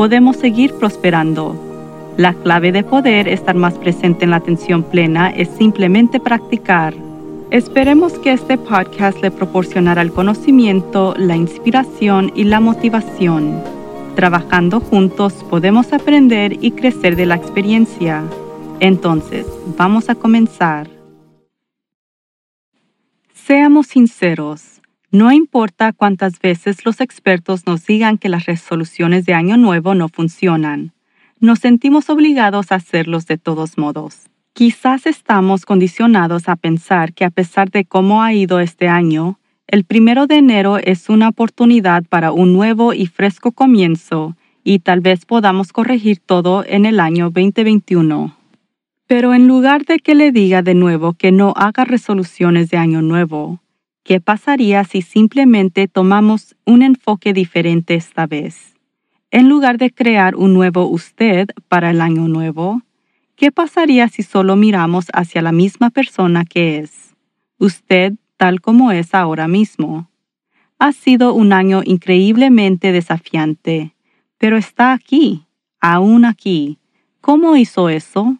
podemos seguir prosperando. La clave de poder estar más presente en la atención plena es simplemente practicar. Esperemos que este podcast le proporcionará el conocimiento, la inspiración y la motivación. Trabajando juntos podemos aprender y crecer de la experiencia. Entonces, vamos a comenzar. Seamos sinceros. No importa cuántas veces los expertos nos digan que las resoluciones de Año Nuevo no funcionan, nos sentimos obligados a hacerlos de todos modos. Quizás estamos condicionados a pensar que a pesar de cómo ha ido este año, el primero de enero es una oportunidad para un nuevo y fresco comienzo y tal vez podamos corregir todo en el año 2021. Pero en lugar de que le diga de nuevo que no haga resoluciones de año nuevo, ¿Qué pasaría si simplemente tomamos un enfoque diferente esta vez? En lugar de crear un nuevo usted para el año nuevo, ¿qué pasaría si solo miramos hacia la misma persona que es? Usted tal como es ahora mismo. Ha sido un año increíblemente desafiante, pero está aquí, aún aquí. ¿Cómo hizo eso?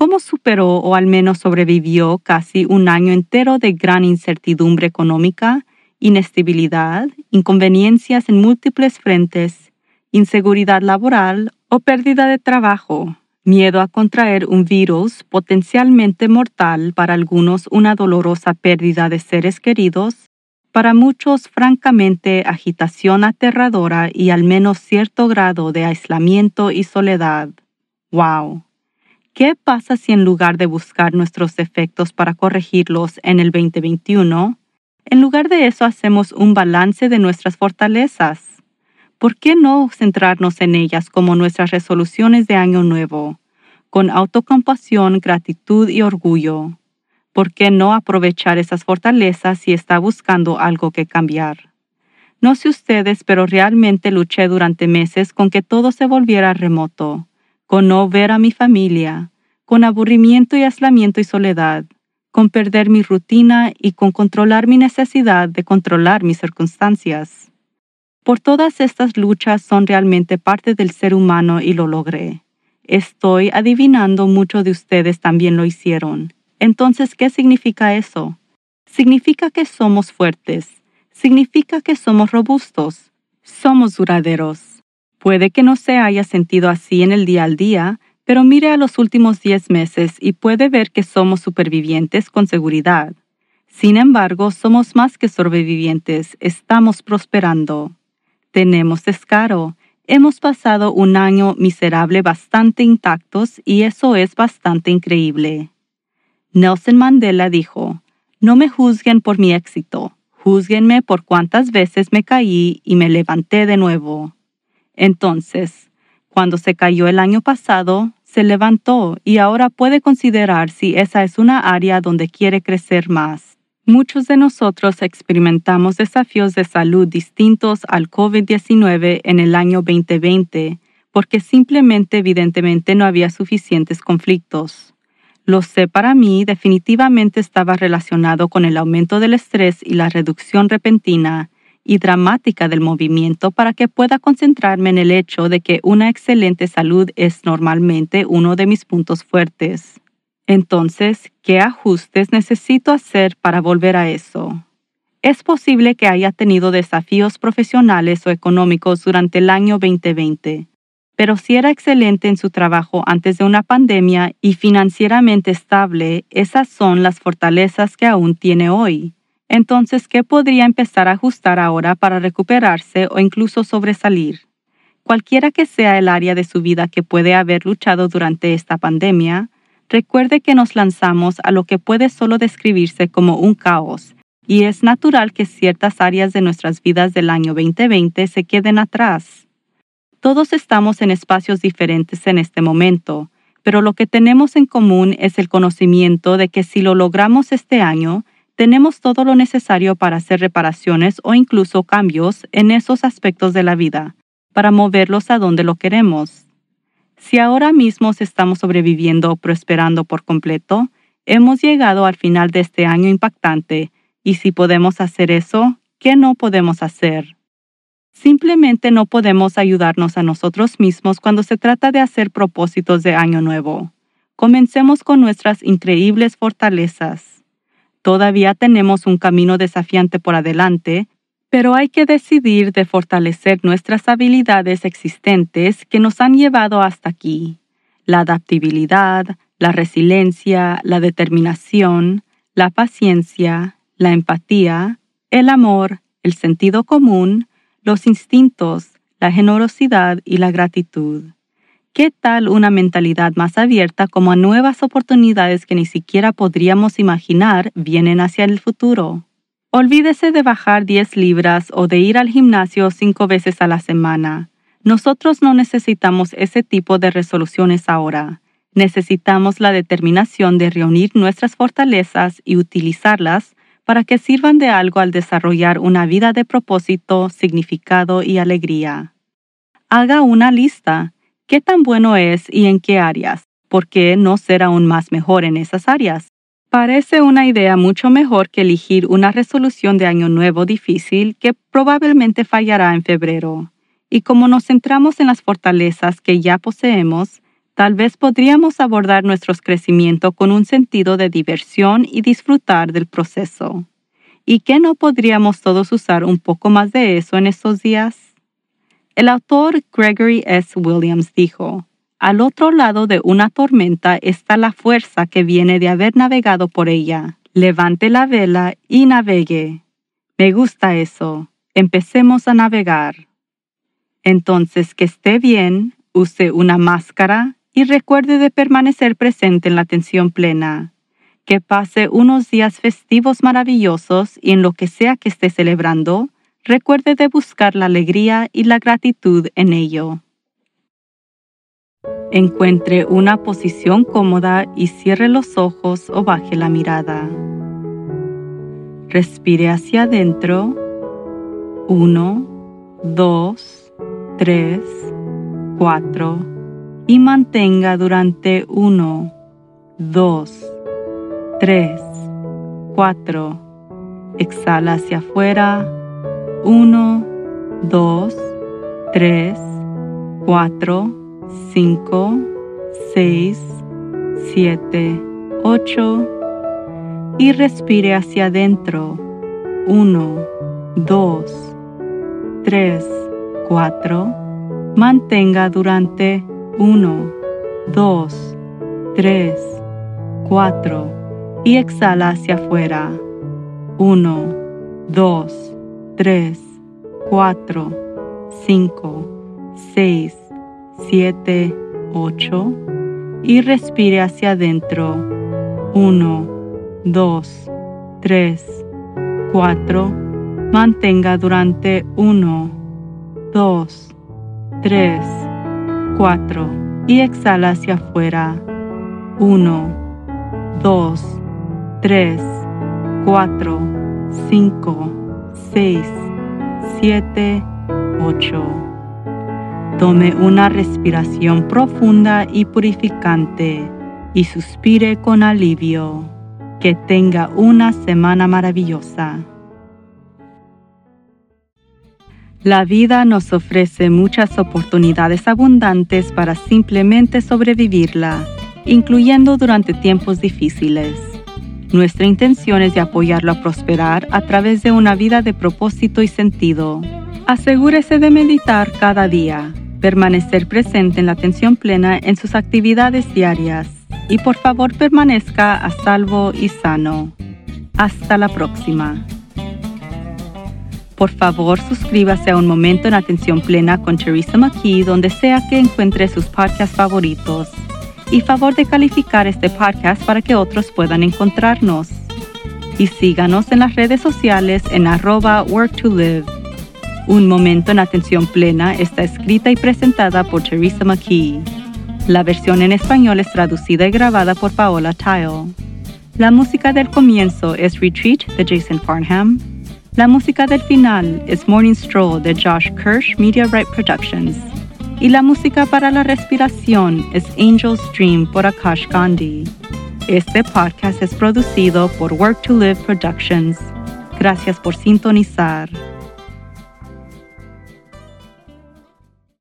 ¿Cómo superó o al menos sobrevivió casi un año entero de gran incertidumbre económica, inestabilidad, inconveniencias en múltiples frentes, inseguridad laboral o pérdida de trabajo, miedo a contraer un virus potencialmente mortal para algunos una dolorosa pérdida de seres queridos, para muchos francamente agitación aterradora y al menos cierto grado de aislamiento y soledad. ¡Wow! ¿Qué pasa si en lugar de buscar nuestros defectos para corregirlos en el 2021, en lugar de eso hacemos un balance de nuestras fortalezas? ¿Por qué no centrarnos en ellas como nuestras resoluciones de año nuevo, con autocompasión, gratitud y orgullo? ¿Por qué no aprovechar esas fortalezas si está buscando algo que cambiar? No sé ustedes, pero realmente luché durante meses con que todo se volviera remoto con no ver a mi familia, con aburrimiento y aislamiento y soledad, con perder mi rutina y con controlar mi necesidad de controlar mis circunstancias. Por todas estas luchas son realmente parte del ser humano y lo logré. Estoy adivinando muchos de ustedes también lo hicieron. Entonces, ¿qué significa eso? Significa que somos fuertes, significa que somos robustos, somos duraderos Puede que no se haya sentido así en el día al día, pero mire a los últimos 10 meses y puede ver que somos supervivientes con seguridad. Sin embargo, somos más que sobrevivientes, estamos prosperando. Tenemos descaro. Hemos pasado un año miserable bastante intactos y eso es bastante increíble. Nelson Mandela dijo, No me juzguen por mi éxito, juzguenme por cuántas veces me caí y me levanté de nuevo. Entonces, cuando se cayó el año pasado, se levantó y ahora puede considerar si esa es una área donde quiere crecer más. Muchos de nosotros experimentamos desafíos de salud distintos al COVID-19 en el año 2020 porque simplemente evidentemente no había suficientes conflictos. Lo sé para mí definitivamente estaba relacionado con el aumento del estrés y la reducción repentina y dramática del movimiento para que pueda concentrarme en el hecho de que una excelente salud es normalmente uno de mis puntos fuertes. Entonces, ¿qué ajustes necesito hacer para volver a eso? Es posible que haya tenido desafíos profesionales o económicos durante el año 2020, pero si era excelente en su trabajo antes de una pandemia y financieramente estable, esas son las fortalezas que aún tiene hoy. Entonces, ¿qué podría empezar a ajustar ahora para recuperarse o incluso sobresalir? Cualquiera que sea el área de su vida que puede haber luchado durante esta pandemia, recuerde que nos lanzamos a lo que puede solo describirse como un caos, y es natural que ciertas áreas de nuestras vidas del año 2020 se queden atrás. Todos estamos en espacios diferentes en este momento, pero lo que tenemos en común es el conocimiento de que si lo logramos este año, tenemos todo lo necesario para hacer reparaciones o incluso cambios en esos aspectos de la vida, para moverlos a donde lo queremos. Si ahora mismo estamos sobreviviendo o prosperando por completo, hemos llegado al final de este año impactante, y si podemos hacer eso, ¿qué no podemos hacer? Simplemente no podemos ayudarnos a nosotros mismos cuando se trata de hacer propósitos de año nuevo. Comencemos con nuestras increíbles fortalezas. Todavía tenemos un camino desafiante por adelante, pero hay que decidir de fortalecer nuestras habilidades existentes que nos han llevado hasta aquí. La adaptabilidad, la resiliencia, la determinación, la paciencia, la empatía, el amor, el sentido común, los instintos, la generosidad y la gratitud. ¿Qué tal una mentalidad más abierta como a nuevas oportunidades que ni siquiera podríamos imaginar vienen hacia el futuro? Olvídese de bajar 10 libras o de ir al gimnasio cinco veces a la semana. Nosotros no necesitamos ese tipo de resoluciones ahora. Necesitamos la determinación de reunir nuestras fortalezas y utilizarlas para que sirvan de algo al desarrollar una vida de propósito, significado y alegría. Haga una lista. ¿Qué tan bueno es y en qué áreas? ¿Por qué no ser aún más mejor en esas áreas? Parece una idea mucho mejor que elegir una resolución de año nuevo difícil que probablemente fallará en febrero. Y como nos centramos en las fortalezas que ya poseemos, Tal vez podríamos abordar nuestro crecimiento con un sentido de diversión y disfrutar del proceso. ¿Y qué no podríamos todos usar un poco más de eso en estos días? El autor Gregory S. Williams dijo, Al otro lado de una tormenta está la fuerza que viene de haber navegado por ella. Levante la vela y navegue. Me gusta eso. Empecemos a navegar. Entonces, que esté bien, use una máscara, y recuerde de permanecer presente en la atención plena. Que pase unos días festivos maravillosos y en lo que sea que esté celebrando, recuerde de buscar la alegría y la gratitud en ello. Encuentre una posición cómoda y cierre los ojos o baje la mirada. Respire hacia adentro. 1, 2, 3, 4, y mantenga durante 1, 2, 3, 4. Exhala hacia afuera. 1, 2, 3, 4, 5, 6, 7, 8. Y respire hacia adentro. 1, 2, 3, 4. Mantenga durante 1, 2, 3, 4 y exhala hacia afuera. 1, 2, 3, 4, 5, 6, 7, 8 y respire hacia adentro. 1, 2, 3, 4. Mantenga durante 1, 2, 3, 4 y exhala hacia afuera. 1, 2, 3, 4, 5, 6, 7, 8. Tome una respiración profunda y purificante y suspire con alivio. Que tenga una semana maravillosa. La vida nos ofrece muchas oportunidades abundantes para simplemente sobrevivirla, incluyendo durante tiempos difíciles. Nuestra intención es de apoyarlo a prosperar a través de una vida de propósito y sentido. Asegúrese de meditar cada día, permanecer presente en la atención plena en sus actividades diarias y por favor permanezca a salvo y sano. Hasta la próxima. Por favor, suscríbase a Un Momento en Atención Plena con Teresa McKee donde sea que encuentre sus podcasts favoritos. Y favor de calificar este podcast para que otros puedan encontrarnos. Y síganos en las redes sociales en arroba work to live. Un momento en atención plena está escrita y presentada por Teresa McKee. La versión en español es traducida y grabada por Paola Tile. La música del comienzo es Retreat de Jason Farnham. La música del final es Morning Stroll de Josh Kirsch Media Right Productions. Y la música para la respiración es Angel's Dream por Akash Gandhi. Este podcast es producido por Work to Live Productions. Gracias por sintonizar.